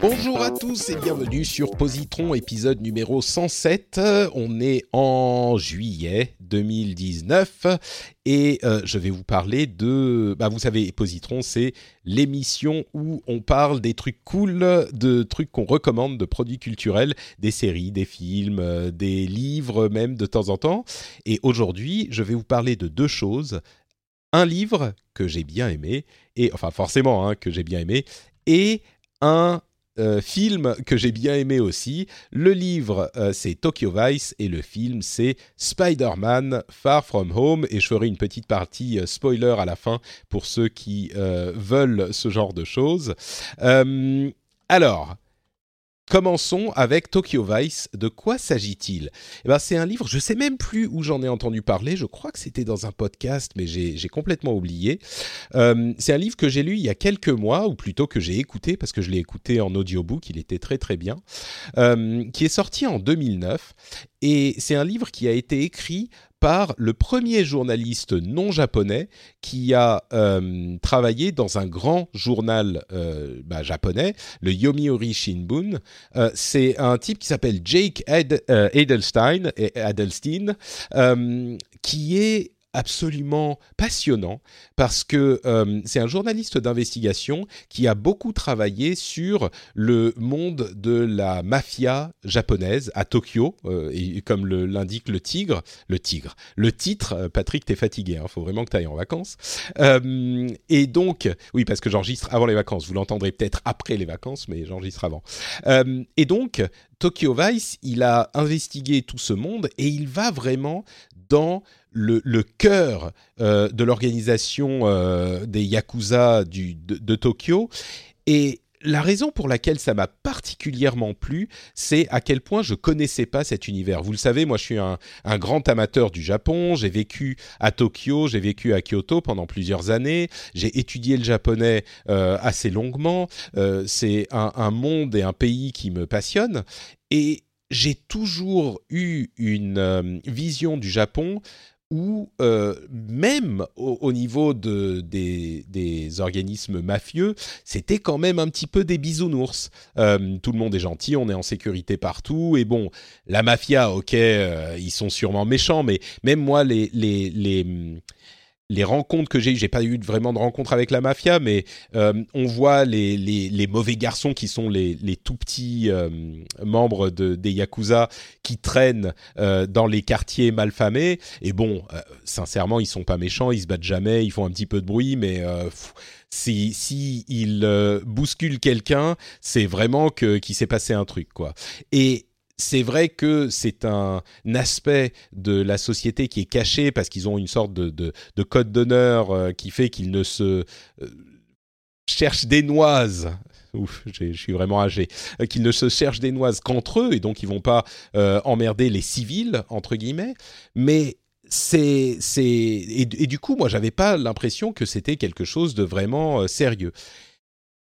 Bonjour à tous et bienvenue sur Positron, épisode numéro 107. On est en juillet 2019 et euh, je vais vous parler de... Bah, vous savez, Positron, c'est l'émission où on parle des trucs cool, de trucs qu'on recommande, de produits culturels, des séries, des films, euh, des livres même de temps en temps. Et aujourd'hui, je vais vous parler de deux choses. Un livre que j'ai bien aimé, et enfin forcément hein, que j'ai bien aimé, et un euh, film que j'ai bien aimé aussi. Le livre, euh, c'est Tokyo Vice et le film, c'est Spider-Man Far From Home. Et je ferai une petite partie euh, spoiler à la fin pour ceux qui veulent ce genre de choses. Alors. Commençons avec Tokyo Vice. De quoi s'agit-il? Eh ben, C'est un livre, je sais même plus où j'en ai entendu parler, je crois que c'était dans un podcast, mais j'ai j'ai complètement oublié. Euh, c'est un livre que j'ai lu il y a quelques mois, ou plutôt que j'ai écouté, parce que je l'ai écouté en audiobook, il était très très bien, euh, qui est sorti en 2009. Et c'est un livre qui a été écrit par le premier journaliste non japonais qui a euh, travaillé dans un grand journal euh, bah, japonais, le Yomiuri Shimbun. Euh, c'est un type qui s'appelle Jake Ad- Adelstein, euh, qui est absolument passionnant parce que euh, c'est un journaliste d'investigation qui a beaucoup travaillé sur le monde de la mafia japonaise à Tokyo euh, et comme l'indique le tigre, le tigre, le titre. euh, Patrick, t'es fatigué, hein, faut vraiment que t'ailles en vacances. Et donc, oui, parce que j'enregistre avant les vacances. Vous l'entendrez peut-être après les vacances, mais j'enregistre avant. Et donc, Tokyo Vice, il a investigué tout ce monde et il va vraiment dans le, cœur euh, de l'organisation euh, des Yakuza du, de, Tokyo. Et la raison pour laquelle ça m'a particulièrement plu, c'est à quel point je connaissais pas cet univers. Vous le savez, moi je suis un, grand amateur du Japon, j'ai vécu à Tokyo, j'ai vécu à Kyoto pendant plusieurs années, j'ai étudié le japonais euh, assez longuement, c'est un, monde et un pays qui me passionne, et j'ai toujours eu une vision du Japon où euh, même au, au niveau de, des, des organismes mafieux, c'était quand même un petit peu des bisounours. Euh, tout le monde est gentil, on est en sécurité partout, et bon, la mafia, ok, euh, ils sont sûrement méchants, mais même moi, les, les, les, les rencontres que j'ai eues, j'ai pas eu vraiment de rencontres avec la mafia, mais euh, on voit les, les, les mauvais garçons qui sont les, les tout petits euh, membres de, des Yakuza qui traînent euh, dans les quartiers malfamés. Et bon, euh, sincèrement, ils sont pas méchants, ils se battent jamais, ils font un petit peu de bruit, mais euh, pff, si, si ils euh, bousculent quelqu'un, c'est vraiment que qu'il s'est passé un truc, quoi. Et c'est vrai que c'est un aspect de la société qui est caché parce qu'ils ont une sorte de, de, de code d'honneur euh, qui fait qu'ils ne se euh, cherchent des noises. Ouf, je suis vraiment âgé. Euh, qu'ils ne se cherchent des noises qu'entre eux et donc ils vont pas emmerder les civils entre guillemets. Mais c'est c'est et, du coup moi j'avais pas l'impression que c'était quelque chose de vraiment sérieux.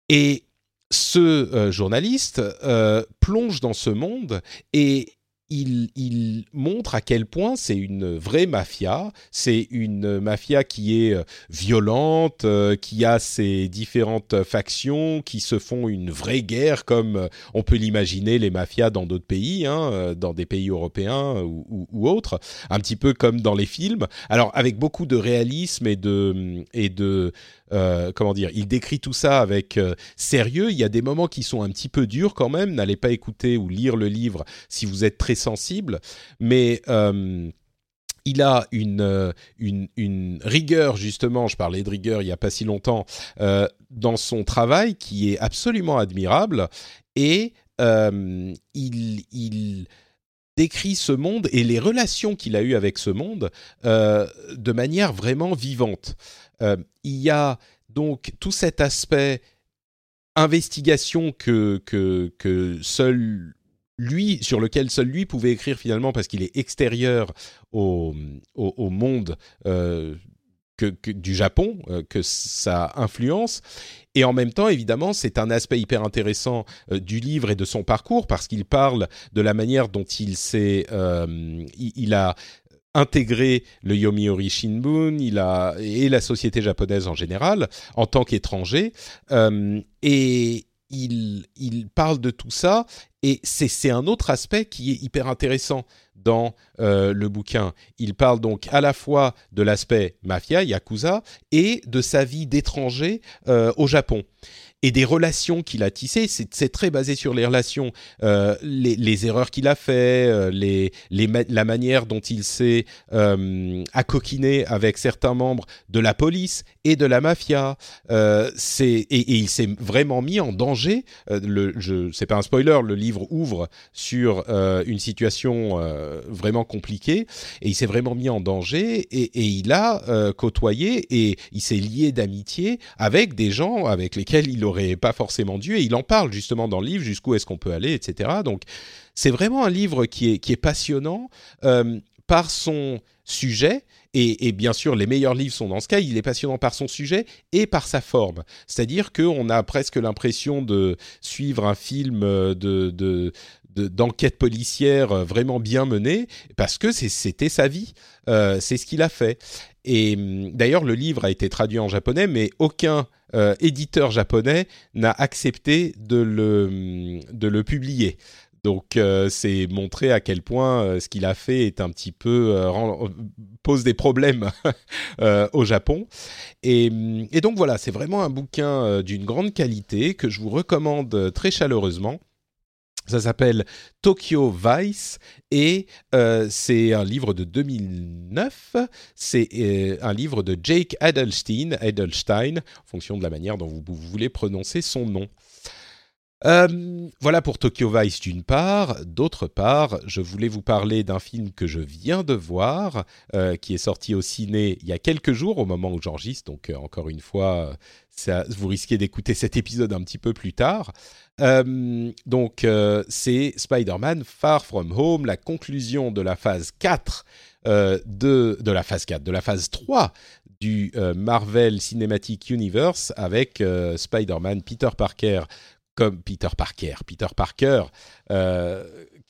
Et ce euh, journaliste euh, plonge dans ce monde et il, montre à quel point c'est une vraie mafia. C'est une mafia qui est euh, violente, euh, qui a ses différentes factions, qui se font une vraie guerre comme euh, on peut l'imaginer les mafias dans d'autres pays, hein, dans des pays européens ou, autres, un petit peu comme dans les films. Alors avec beaucoup de réalisme et de euh, comment dire, il décrit tout ça avec sérieux. Il y a des moments qui sont un petit peu durs quand même. N'allez pas écouter ou lire le livre si vous êtes très sensible. mais il a une, une, une, rigueur, justement, je parlais de rigueur il n'y a pas si longtemps, euh, dans son travail qui est absolument admirable et euh, il, il, décrit ce monde et les relations qu'il a eues avec ce monde euh, de manière vraiment vivante. il y a donc tout cet aspect investigation que, que, que seul lui, sur lequel seul lui pouvait écrire finalement parce qu'il est extérieur au, au, monde euh, du Japon, euh, que ça influence. Et en même temps, évidemment, c'est un aspect hyper intéressant euh, du livre et de son parcours parce qu'il parle de la manière dont il s'est, il, a intégré le Yomiuri Shimbun, il a et la société japonaise en général en tant qu'étranger. et il, parle de tout ça et c'est un autre aspect qui est hyper intéressant dans euh, le bouquin. Il parle donc à la fois de l'aspect mafia, yakuza, et de sa vie d'étranger euh, au Japon et des relations qu'il a tissées. C'est très basé sur les relations, euh, les, erreurs qu'il a fait, euh, la manière dont il s'est euh, accoquiné avec certains membres de la police et de la mafia. Euh, et, il s'est vraiment mis en danger. le, je, c'est pas un spoiler, le livre ouvre sur une situation vraiment compliquée et il s'est vraiment mis en danger et il a côtoyé et il s'est lié d'amitié avec des gens avec lesquels il aurait pas forcément dû. Et il en parle justement dans le livre, jusqu'où est-ce qu'on peut aller, etc. Donc c'est vraiment un livre qui est, qui est passionnant euh, par son sujet. Et, bien sûr, les meilleurs livres sont dans ce cas. Il est passionnant par son sujet et par sa forme. C'est-à-dire qu'on a presque l'impression de suivre un film de, de, d'enquête policière vraiment bien menée parce que c'était sa vie, euh, c'est ce qu'il a fait. Et hum, d'ailleurs, le livre a été traduit en japonais, mais aucun euh, éditeur japonais n'a accepté de le, de le publier. Donc euh, c'est montrer à quel point euh, ce qu'il a fait est un petit peu pose des problèmes au Japon. Et, et donc voilà, c'est vraiment un bouquin d'une grande qualité que je vous recommande très chaleureusement. Ça s'appelle Tokyo Vice et euh, c'est un livre de 2009. C'est euh, un livre de Jake Adelstein, Adelstein, en fonction de la manière dont vous, voulez prononcer son nom. Euh, voilà pour Tokyo Vice d'une part. D'autre part, je voulais vous parler d'un film que je viens de voir, qui est sorti au ciné il y a quelques jours, au moment où j'enregistre. Donc, encore une fois, ça, vous risquez d'écouter cet épisode un petit peu plus tard. Euh, donc, euh, c'est Spider-Man Far From Home, la conclusion de la phase 4 euh, de, de la phase 4, de la phase 3 du Marvel Cinematic Universe avec Spider-Man, Peter Parker comme Peter Parker, Peter Parker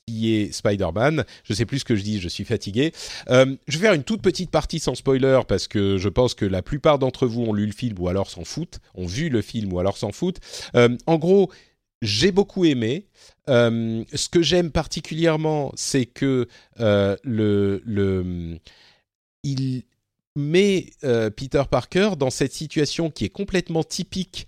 qui est Spider-Man. Je sais plus ce que je dis, je suis fatigué. je vais faire une toute petite partie sans spoiler parce que je pense que la plupart d'entre vous ont lu le film ou alors s'en foutent, ont vu le film ou alors s'en foutent. en gros, j'ai beaucoup aimé. Euh, ce que j'aime particulièrement, c'est que euh, le, le, il met euh, Peter Parker dans cette situation qui est complètement typique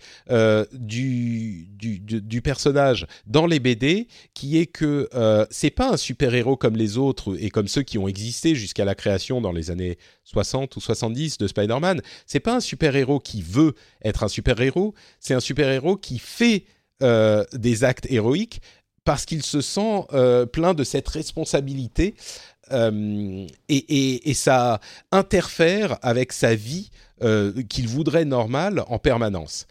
du, du, du, personnage dans les BD, qui est que c'est pas un super héros comme les autres et comme ceux qui ont existé jusqu'à la création dans les années 60 ou 70 de Spider-Man. C'est pas un super héros qui veut être un super héros, c'est un super héros qui fait euh, des actes héroïques parce qu'il se sent euh, plein de cette responsabilité euh, et, ça interfère avec sa vie qu'il voudrait normale en permanence.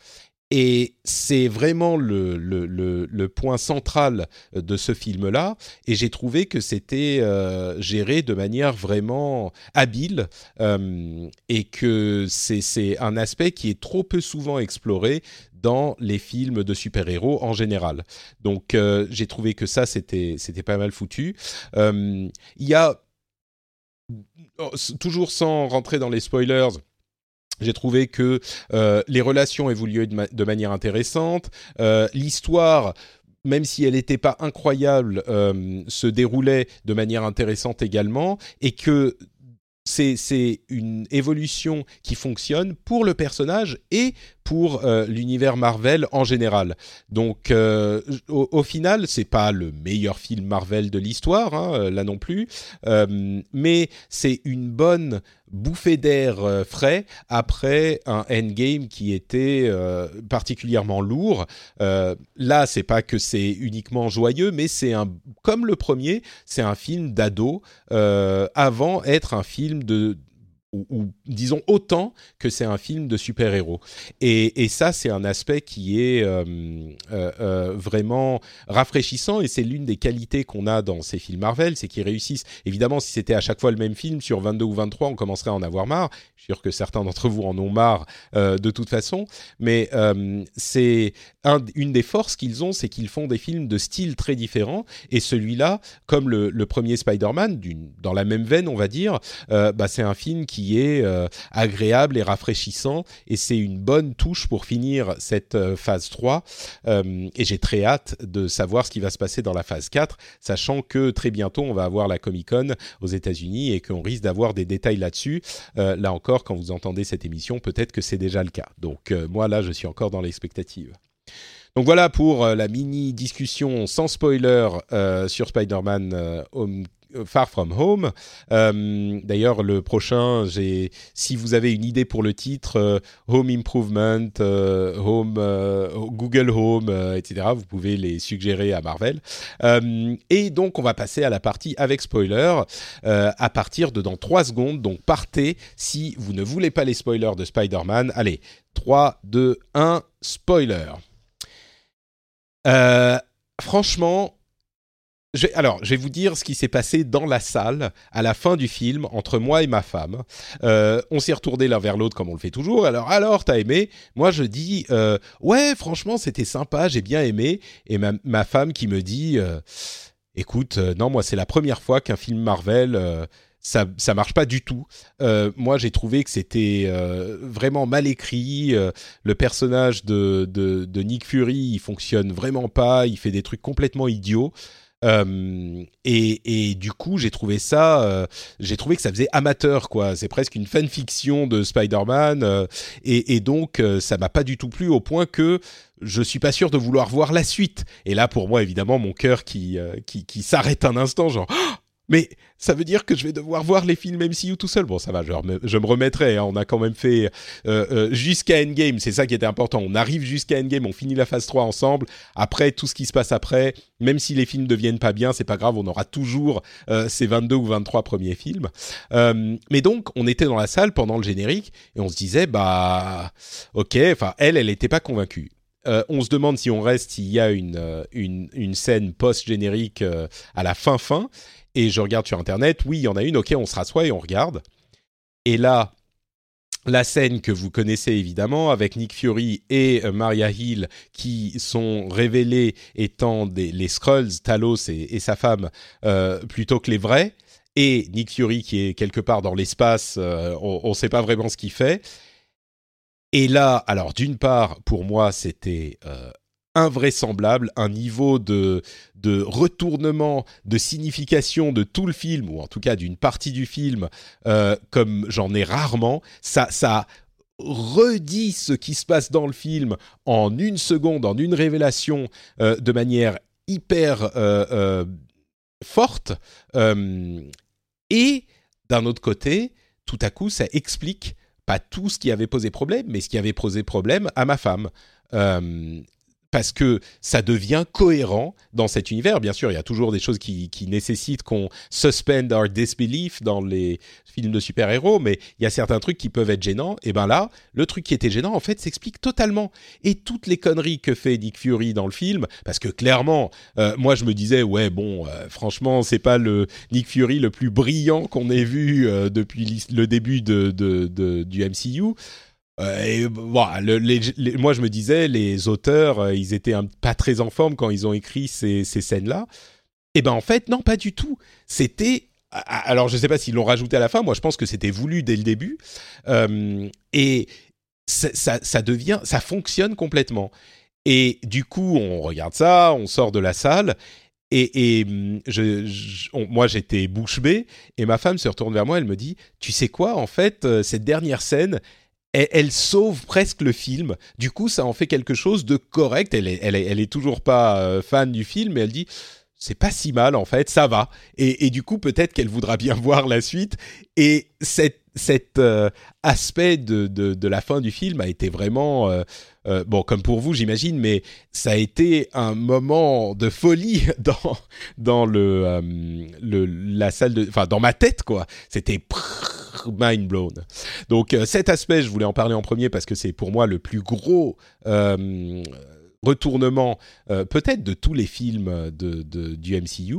Et c'est vraiment le, point central de ce film-là. Et j'ai trouvé que c'était géré de manière vraiment habile et que c'est un aspect qui est trop peu souvent exploré dans les films de super-héros en général. Donc euh, j'ai trouvé que ça c'était pas mal foutu. Euh, il y a oh, toujours sans rentrer dans les spoilers. J'ai trouvé que euh, les relations évoluaient de, de manière intéressante. L'histoire, même si elle n'était pas incroyable, se déroulait de manière intéressante également, et que c'est une évolution qui fonctionne pour le personnage et pour l'univers Marvel en général. Donc, au, au, final, c'est pas le meilleur film Marvel de l'histoire, hein, là non plus, mais c'est une bonne bouffée d'air euh, frais après un endgame qui était euh, particulièrement lourd. Euh, là, c'est pas que c'est uniquement joyeux, mais c'est un comme le premier, c'est un film d'ado avant être un film de ou, disons autant que c'est un film de super-héros. Et, ça, c'est un aspect qui est euh, euh, euh, vraiment rafraîchissant et c'est l'une des qualités qu'on a dans ces films Marvel, c'est qu'ils réussissent. Évidemment, si c'était à chaque fois le même film sur 22 ou 23, on commencerait à en avoir marre. Je suis sûr que certains d'entre vous en ont marre de toute façon, mais c'est un, une des forces qu'ils ont, c'est qu'ils font des films de style très différents et celui-là, comme le, le premier Spider-Man, dans la même veine, on va dire, bah, c'est un film qui qui est euh, agréable et rafraîchissant et c'est une bonne touche pour finir cette euh, phase 3 euh, et j'ai très hâte de savoir ce qui va se passer dans la phase 4 sachant que très bientôt on va avoir la Comic Con aux États-Unis et qu'on risque d'avoir des détails là-dessus. Là encore quand vous entendez cette émission peut-être que c'est déjà le cas. Donc moi là je suis encore dans l'expectative. Donc voilà pour la mini discussion sans spoiler sur Spider-Man euh, Far From Home. Euh, d'ailleurs, le prochain, si vous avez une idée pour le titre, euh, Home Improvement, Home, Google Home, etc., vous pouvez les suggérer à Marvel. et donc, on va passer à la partie avec spoiler à partir de dans 3 secondes. Donc, partez si vous ne voulez pas les spoilers de Spider-Man. Allez, 3, 2, 1, spoiler. franchement, alors, je vais vous dire ce qui s'est passé dans la salle à la fin du film entre moi et ma femme. Euh, on s'est retourné l'un vers l'autre comme on le fait toujours. Alors, alors, t'as aimé? Moi, je dis euh, ouais, franchement, c'était sympa, j'ai bien aimé. Et ma, femme qui me dit euh, écoute, non, moi, c'est la première fois qu'un film Marvel ça ça marche pas du tout. moi, j'ai trouvé que c'était vraiment mal écrit. le personnage de, de, de, Nick Fury, il fonctionne vraiment pas. Il fait des trucs complètement idiots. Euh, et, et, du coup, j'ai trouvé ça, euh, j'ai trouvé que ça faisait amateur, quoi. C'est presque une fanfiction de Spider-Man, euh, et, donc ça m'a pas du tout plu au point que je suis pas sûr de vouloir voir la suite. Et là, pour moi, évidemment, mon cœur qui qui, qui s'arrête un instant, genre. Mais ça veut dire que je vais devoir voir les films MCU tout seul. Bon, ça va, je, je me remettrai. Hein. On a quand même fait euh, euh, jusqu'à Endgame, c'est ça qui était important. On arrive jusqu'à Endgame, on finit la phase 3 ensemble. Après, tout ce qui se passe après, même si les films ne deviennent pas bien, c'est pas grave, on aura toujours euh, ces 22 ou 23 premiers films. Euh, mais donc, on était dans la salle pendant le générique et on se disait, bah, ok, enfin, elle, elle n'était pas convaincue. Euh, on se demande si on reste, s'il y a une, euh, une, une scène post-générique à la fin-fin et je regarde sur Internet, oui, il y en a une, ok, on se rassoit et on regarde. Et là, la scène que vous connaissez évidemment avec Nick Fury et euh, Maria Hill qui sont révélés étant les Skrulls, Talos et, sa femme euh, plutôt que les vrais, et Nick Fury qui est quelque part dans l'espace, euh, on ne sait pas vraiment ce qu'il fait. Et là, alors d'une part, pour moi, c'était invraisemblable, un niveau de, de retournement, de signification de tout le film, ou en tout cas d'une partie du film, euh, comme j'en ai rarement. Ça, ça redit ce qui se passe dans le film en une seconde, en une révélation, euh, de manière hyper euh, forte. et d'un autre côté, tout à coup, ça explique pas tout ce qui avait posé problème, mais ce qui avait posé problème à ma femme parce que ça devient cohérent dans cet univers. Bien sûr, il y a toujours des choses qui, qui nécessitent qu'on suspend our disbelief dans les films de super-héros, mais il y a certains trucs qui peuvent être gênants. Et ben là, le truc qui était gênant, en fait, s'explique totalement. Et toutes les conneries que fait Nick Fury dans le film, parce que clairement, euh, moi je me disais, ouais, bon, euh, franchement, c'est pas le Nick Fury le plus brillant qu'on ait vu euh, depuis le début de, de, de, du MCU. Euh, et, moi, je me disais, les auteurs, euh, ils étaient pas très en forme quand ils ont écrit ces, scènes-là. Et ben en fait, non, pas du tout. C'était alors je ne sais pas s'ils l'ont rajouté à la fin. Moi, je pense que c'était voulu dès le début. Euh, et ça, devient, ça fonctionne complètement. Et du coup, on regarde ça, on sort de la salle. Et, je, moi, j'étais bouche bée. Et ma femme se retourne vers moi. Elle me dit, tu sais quoi, en fait, cette dernière scène, elle, sauve presque le film. Du coup, ça en fait quelque chose de correct. Elle est, toujours pas euh, fan du film, mais elle dit c'est pas si mal en fait, ça va. Et, du coup, peut-être qu'elle voudra bien voir la suite. Et cet, euh, aspect de, la fin du film a été vraiment euh, bon, comme pour vous, j'imagine, mais ça a été un moment de folie dans la salle enfin dans ma tête quoi. C'était mind blown. Donc cet aspect, je voulais en parler en premier parce que c'est pour moi le plus gros retournement euh, peut-être de tous les films du MCU.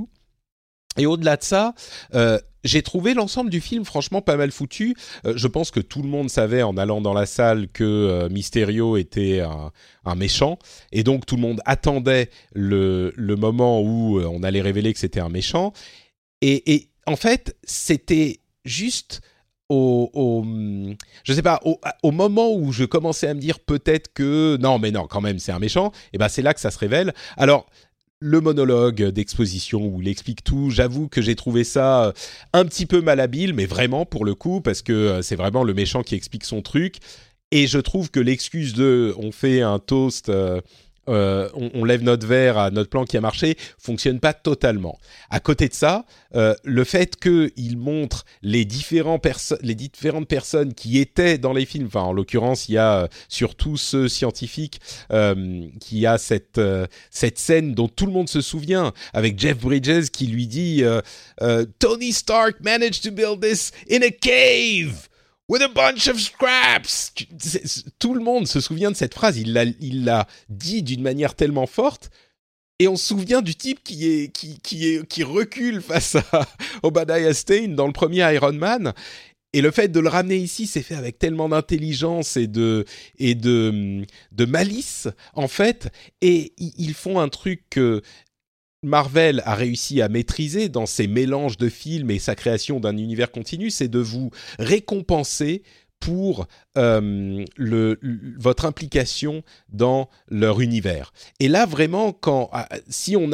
Et au-delà de ça, euh, j'ai trouvé l'ensemble du film franchement pas mal foutu. Euh, je pense que tout le monde savait en allant dans la salle que Mysterio était un, méchant, et donc tout le monde attendait le, moment où on allait révéler que c'était un méchant. Et en fait, c'était juste au, je sais pas, au, moment où je commençais à me dire peut-être que non, mais non, quand même, c'est un méchant. Et ben c'est là que ça se révèle. Alors le monologue d'exposition où il explique tout, j'avoue que j'ai trouvé ça euh, un petit peu malhabile, mais vraiment pour le coup, parce que euh, c'est vraiment le méchant qui explique son truc. Et je trouve que l'excuse de on fait un toast euh, euh, on, lève notre verre à notre plan qui a marché, fonctionne pas totalement. À côté de ça, euh, le fait qu'il montre les, les différentes personnes qui étaient dans les films, enfin en l'occurrence il y a euh, surtout ce scientifique qui a cette, cette scène dont tout le monde se souvient, avec Jeff Bridges qui lui dit Tony Stark managed to build this in a cave with a bunch of scraps. Tout le monde se souvient de cette phrase. Il l'a, il l'a dit d'une manière tellement forte. Et on se souvient du type qui est qui qui est qui recule face à Obadiah Stane dans le premier Iron Man. Et le fait de le ramener ici, c'est fait avec tellement d'intelligence et de et de de malice en fait. Et ils font un truc Marvel a réussi à maîtriser dans ses mélanges de films et sa création d'un univers continu, c'est de vous récompenser pour euh, votre implication dans leur univers. Et là vraiment quand ah, si on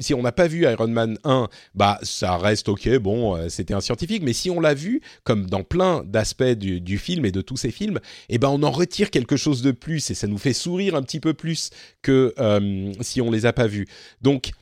si n'a pas vu Iron Man 1, bah ça reste OK, bon, euh, c'était un scientifique, mais si on l'a vu comme dans plein d'aspects du, film et de tous ces films, eh ben on en retire quelque chose de plus et ça nous fait sourire un petit peu plus que euh, si on les a pas vus. Donc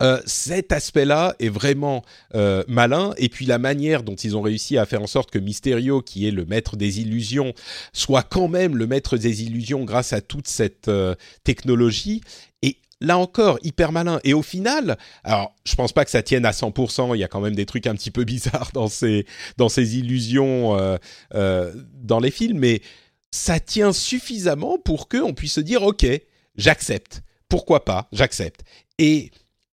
euh, cet aspect-là est vraiment euh, malin. Et puis la manière dont ils ont réussi à faire en sorte que Mysterio, qui est le maître des illusions, soit quand même le maître des illusions grâce à toute cette euh, technologie et là encore hyper malin. Et au final alors je pense pas que ça tienne à 100% il y a quand même des trucs un petit peu bizarres dans ces dans ces illusions dans les films. Mais ça tient suffisamment pour que on puisse se dire ok j'accepte. Pourquoi pas j'accepte. Et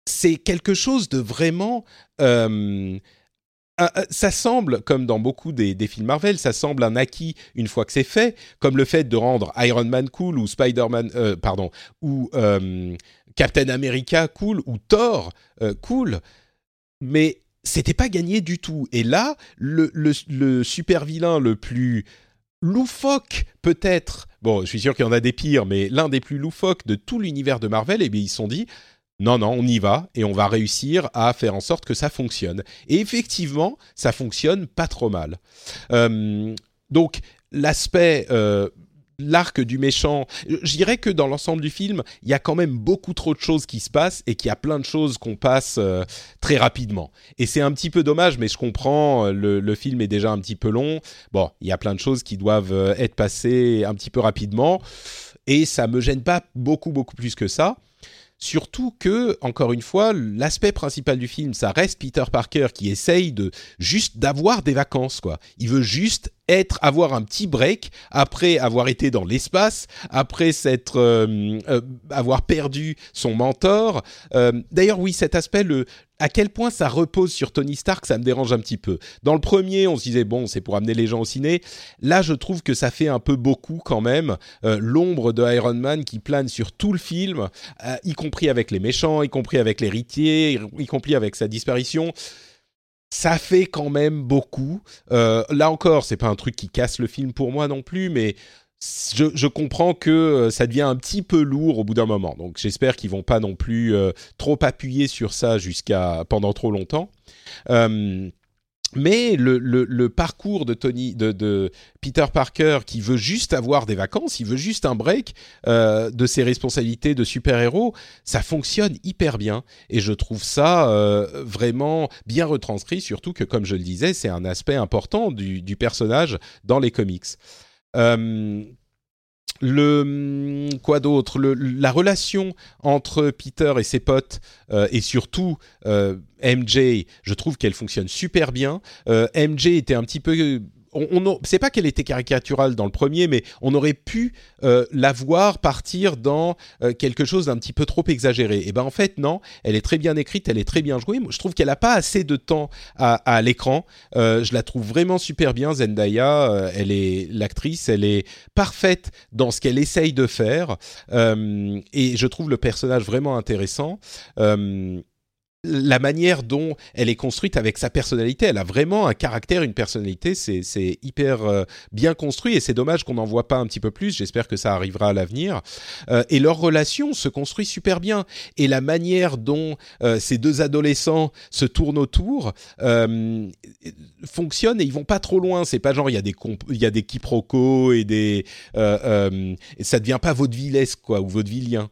c'est quelque chose de vraiment... Euh, ça semble, comme dans beaucoup des, films Marvel, ça semble un acquis une fois que c'est fait, comme le fait de rendre Iron Man cool ou Spider-Man, euh, pardon, ou euh, Captain America cool ou Thor cool, mais c'était pas gagné du tout. Et là, le, le super vilain le plus loufoque peut-être, bon, je suis sûr qu'il y en a des pires, mais l'un des plus loufoques de tout l'univers de Marvel, et eh bien ils se sont dit, non, non, on y va et on va réussir à faire en sorte que ça fonctionne. Et effectivement, ça fonctionne pas trop mal. Euh, donc, l'aspect, euh, l'arc du méchant, je dirais que dans l'ensemble du film, il y a quand même beaucoup trop de choses qui se passent et qu'il y a plein de choses qu'on passe euh, très rapidement. Et c'est un petit peu dommage, mais je comprends, le, le, film est déjà un petit peu long. Bon, il y a plein de choses qui doivent être passées un petit peu rapidement. Et ça me gêne pas beaucoup, beaucoup plus que ça. Surtout que, encore une fois, l'aspect principal du film, ça reste Peter Parker qui essaye de juste d'avoir des vacances, quoi. Il veut juste être, avoir un petit break après avoir été dans l'espace, après s'être, euh, euh, avoir perdu son mentor. Euh, d'ailleurs, oui, cet aspect, le, à quel point ça repose sur Tony Stark, ça me dérange un petit peu. Dans le premier, on se disait bon, c'est pour amener les gens au ciné. Là, je trouve que ça fait un peu beaucoup quand même. L'ombre de Iron Man qui plane sur tout le film, y compris avec les méchants, y compris avec l'héritier, y compris avec sa disparition ça fait quand même beaucoup. Euh, là encore, c'est pas un truc qui casse le film pour moi non plus, mais je, comprends que euh, ça devient un petit peu lourd au bout d'un moment. Donc j'espère qu'ils vont pas non plus euh, trop appuyer sur ça jusqu'à pendant trop longtemps. Mais le, parcours de Tony, de, Peter Parker, qui veut juste avoir des vacances, il veut juste un break euh, de ses responsabilités de super-héros, ça fonctionne hyper bien. Et je trouve ça euh, vraiment bien retranscrit, surtout que, comme je le disais, c'est un aspect important du, du, personnage dans les comics. Euh, le quoi d'autre? La relation entre Peter et ses potes euh, et surtout euh, MJ je trouve qu'elle fonctionne super bien. Euh, MJ était un petit peu on, on c'est pas qu'elle était caricaturale dans le premier, mais on aurait pu euh, la voir partir dans euh, quelque chose d'un petit peu trop exagéré. Et ben en fait non, elle est très bien écrite, elle est très bien jouée. Je trouve qu'elle a pas assez de temps à, l'écran. Euh, je la trouve vraiment super bien Zendaya. Elle est l'actrice, elle est parfaite dans ce qu'elle essaye de faire, et je trouve le personnage vraiment intéressant la manière dont elle est construite avec sa personnalité. Elle a vraiment un caractère, une personnalité. C'est hyper euh, bien construit et c'est dommage qu'on n'en voit pas un petit peu plus. J'espère que ça arrivera à l'avenir. Euh, et leur relation se construit super bien. Et la manière dont euh, ces deux adolescents se tournent autour fonctionne et ils vont pas trop loin. C'est pas genre il y a des il y a des quiproquos et des et ça devient pas vaudevillesque quoi ou vaudevillien.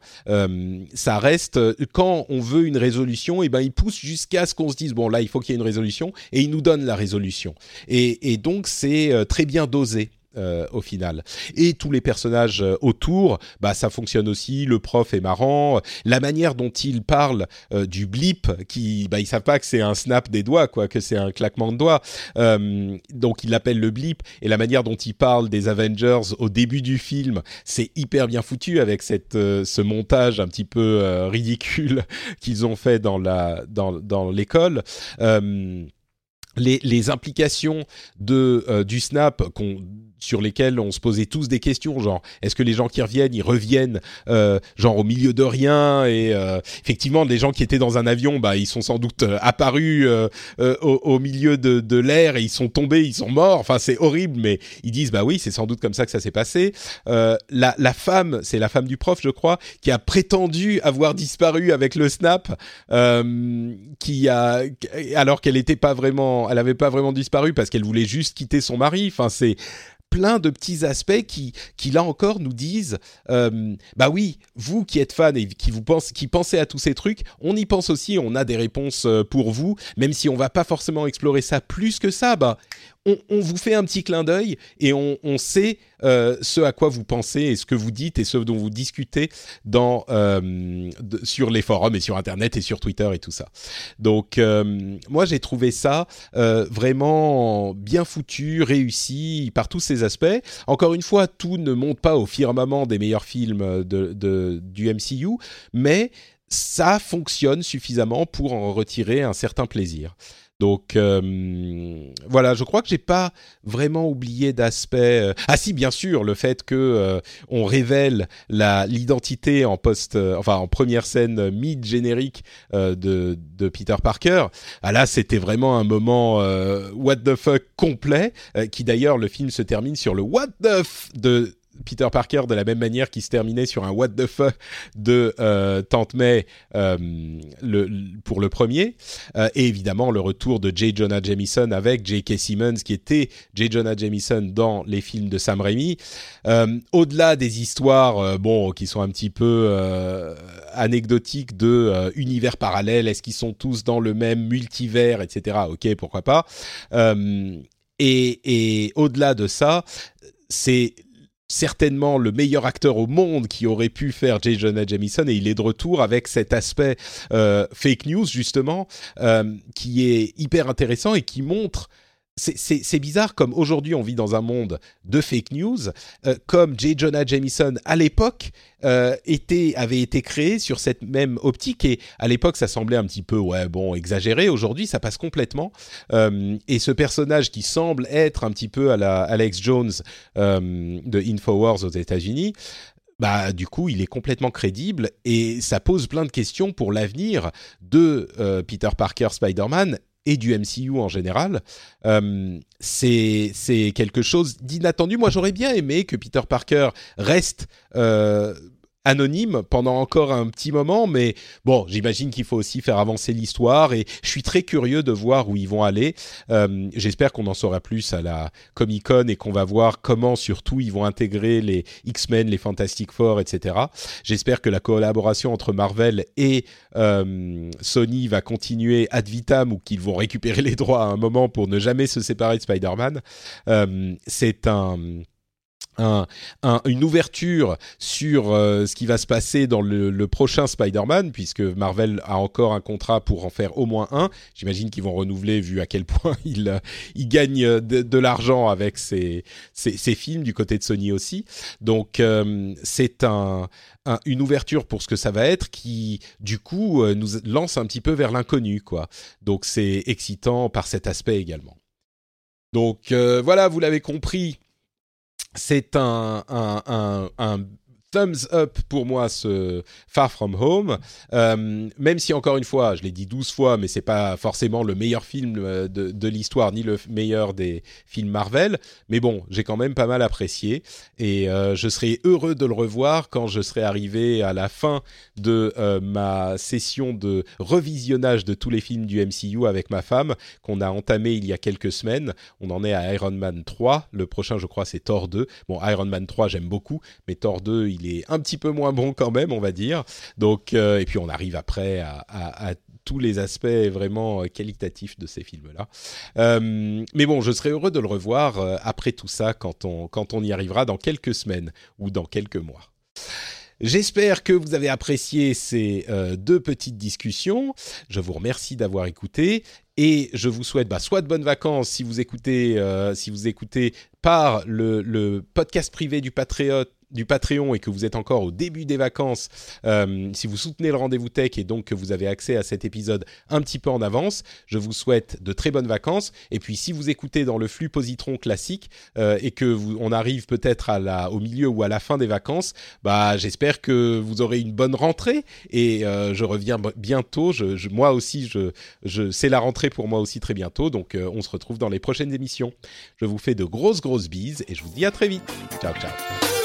ça reste quand on veut une résolution et ben il pousse jusqu'à ce qu'on se dise bon là il faut qu'il y ait une résolution et il nous donne la résolution. Et, et donc c'est euh, très bien dosé. Euh, au final. Et tous les personnages euh, autour, bah ça fonctionne aussi. Le prof est marrant. La manière dont il parle euh, du blip, qui, bah ils savent pas que c'est un snap des doigts, quoi, que c'est un claquement de doigts. donc il l'appelle le blip. Et la manière dont il parle des Avengers au début du film, c'est hyper bien foutu avec cette ce montage un petit peu ridicule qu'ils ont fait dans la dans dans l'école. Les, les, implications de du snap qu'on sur lesquels on se posait tous des questions, genre est-ce que les gens qui reviennent, ils reviennent euh, genre au milieu de rien et euh, effectivement les gens qui étaient dans un avion, bah ils sont sans doute euh, apparus euh, euh, au, au, milieu de, de l'air et ils sont tombés, ils sont morts. Enfin c'est horrible, mais ils disent bah oui c'est sans doute comme ça que ça s'est passé. la, la femme, c'est la femme du prof je crois, qui a prétendu avoir disparu avec le snap, qui a alors qu'elle n'était pas vraiment, elle avait pas vraiment disparu parce qu'elle voulait juste quitter son mari. Enfin c'est plein de petits aspects qui, qui là encore nous disent, euh, bah oui, vous qui êtes fan et qui vous pensez, qui pensez à tous ces trucs, on y pense aussi, on a des réponses euh, pour vous, même si on va pas forcément explorer ça plus que ça, bah on, on vous fait un petit clin d'œil et on, on sait euh, ce à quoi vous pensez et ce que vous dites et ce dont vous discutez dans euh, sur les forums et sur internet et sur Twitter et tout ça. Donc euh, moi j'ai trouvé ça euh, vraiment bien foutu, réussi par tous ces aspects. Encore une fois, tout ne monte pas au firmament des meilleurs films de, de du MCU, mais ça fonctionne suffisamment pour en retirer un certain plaisir. Donc euh, voilà, je crois que j'ai pas vraiment oublié d'aspect. Euh... Ah si, bien sûr, le fait que euh, on révèle l'identité en post, enfin en première scène mid générique de de Peter Parker. Ah là, c'était vraiment un moment what the fuck complet, qui d'ailleurs le film se termine sur le what the f de Peter Parker de la même manière qu'il se terminait sur un what the fuck de euh, Tante May euh, le, pour le premier euh, et évidemment le retour de J. Jonah Jameson avec J.K. Simmons qui était J. Jonah Jameson dans les films de Sam Raimi au-delà des histoires bon qui sont un petit peu anecdotiques de univers parallèles est-ce qu'ils sont tous dans le même multivers etc ok pourquoi pas et, et au-delà de ça c'est certainement le meilleur acteur au monde qui aurait pu faire J. Jonah Jameson et il est de retour avec cet aspect euh, fake news justement euh, qui est hyper intéressant et qui montre c'est bizarre comme aujourd'hui on vit dans un monde de fake news, euh, comme J. Jonah Jameson à l'époque euh, était avait été créé sur cette même optique et à l'époque ça semblait un petit peu ouais bon exagéré. Aujourd'hui ça passe complètement euh, et ce personnage qui semble être un petit peu à la Alex Jones de Infowars aux États-Unis bah du coup il est complètement crédible et ça pose plein de questions pour l'avenir de Peter Parker Spider-Man et du MCU en général, euh, c'est quelque chose d'inattendu. Moi, j'aurais bien aimé que Peter Parker reste euh, anonyme pendant encore un petit moment, mais bon, j'imagine qu'il faut aussi faire avancer l'histoire et je suis très curieux de voir où ils vont aller. Euh, j'espère qu'on en saura plus à la Comic Con et qu'on va voir comment surtout ils vont intégrer les X-Men, les Fantastic Four, etc. J'espère que la collaboration entre Marvel et euh, Sony va continuer ad vitam ou qu'ils vont récupérer les droits à un moment pour ne jamais se séparer de Spider-Man. Euh, c'est un un, une ouverture sur euh, ce qui va se passer dans le, prochain Spider-Man, puisque Marvel a encore un contrat pour en faire au moins un. J'imagine qu'ils vont renouveler vu à quel point ils, ils gagnent de, l'argent avec ces, films, du côté de Sony aussi. Donc euh, c'est un, une ouverture pour ce que ça va être qui, du coup, euh, nous lance un petit peu vers l'inconnu. quoi. Donc c'est excitant par cet aspect également. Donc voilà, vous l'avez compris, c'est un, un, un, un thumbs up pour moi ce Far From Home, euh, même si encore une fois, je l'ai dit 12 fois, mais c'est pas forcément le meilleur film euh, de, de l'histoire ni le meilleur des films Marvel, mais bon, j'ai quand même pas mal apprécié et euh, je serai heureux de le revoir quand je serai arrivé à la fin de ma session de revisionnage de tous les films du MCU avec ma femme qu'on a entamé il y a quelques semaines. On en est à Iron Man 3, le prochain je crois c'est Thor 2. Bon, Iron Man 3 j'aime beaucoup, mais Thor 2 il un petit peu moins bon quand même, on va dire. Donc, euh, et puis on arrive après à, tous les aspects vraiment euh, qualitatifs de ces films-là. Euh, mais bon, je serais heureux de le revoir après tout ça quand on, quand on y arrivera dans quelques semaines ou dans quelques mois. J'espère que vous avez apprécié ces deux petites discussions. Je vous remercie d'avoir écouté et je vous souhaite bah, soit de bonnes vacances si vous écoutez, si vous écoutez par le, le podcast privé du Patriote du Patreon et que vous êtes encore au début des vacances, euh, si vous soutenez le rendez-vous tech et donc que vous avez accès à cet épisode un petit peu en avance, je vous souhaite de très bonnes vacances. Et puis si vous écoutez dans le flux Positron classique euh, et que vous, on arrive peut-être au milieu ou à la fin des vacances, bah j'espère que vous aurez une bonne rentrée et euh, je reviens bientôt. Moi aussi, je, c'est la rentrée pour moi aussi très bientôt. Donc on se retrouve dans les prochaines émissions. Je vous fais de grosses grosses bises et je vous dis à très vite. Ciao ciao.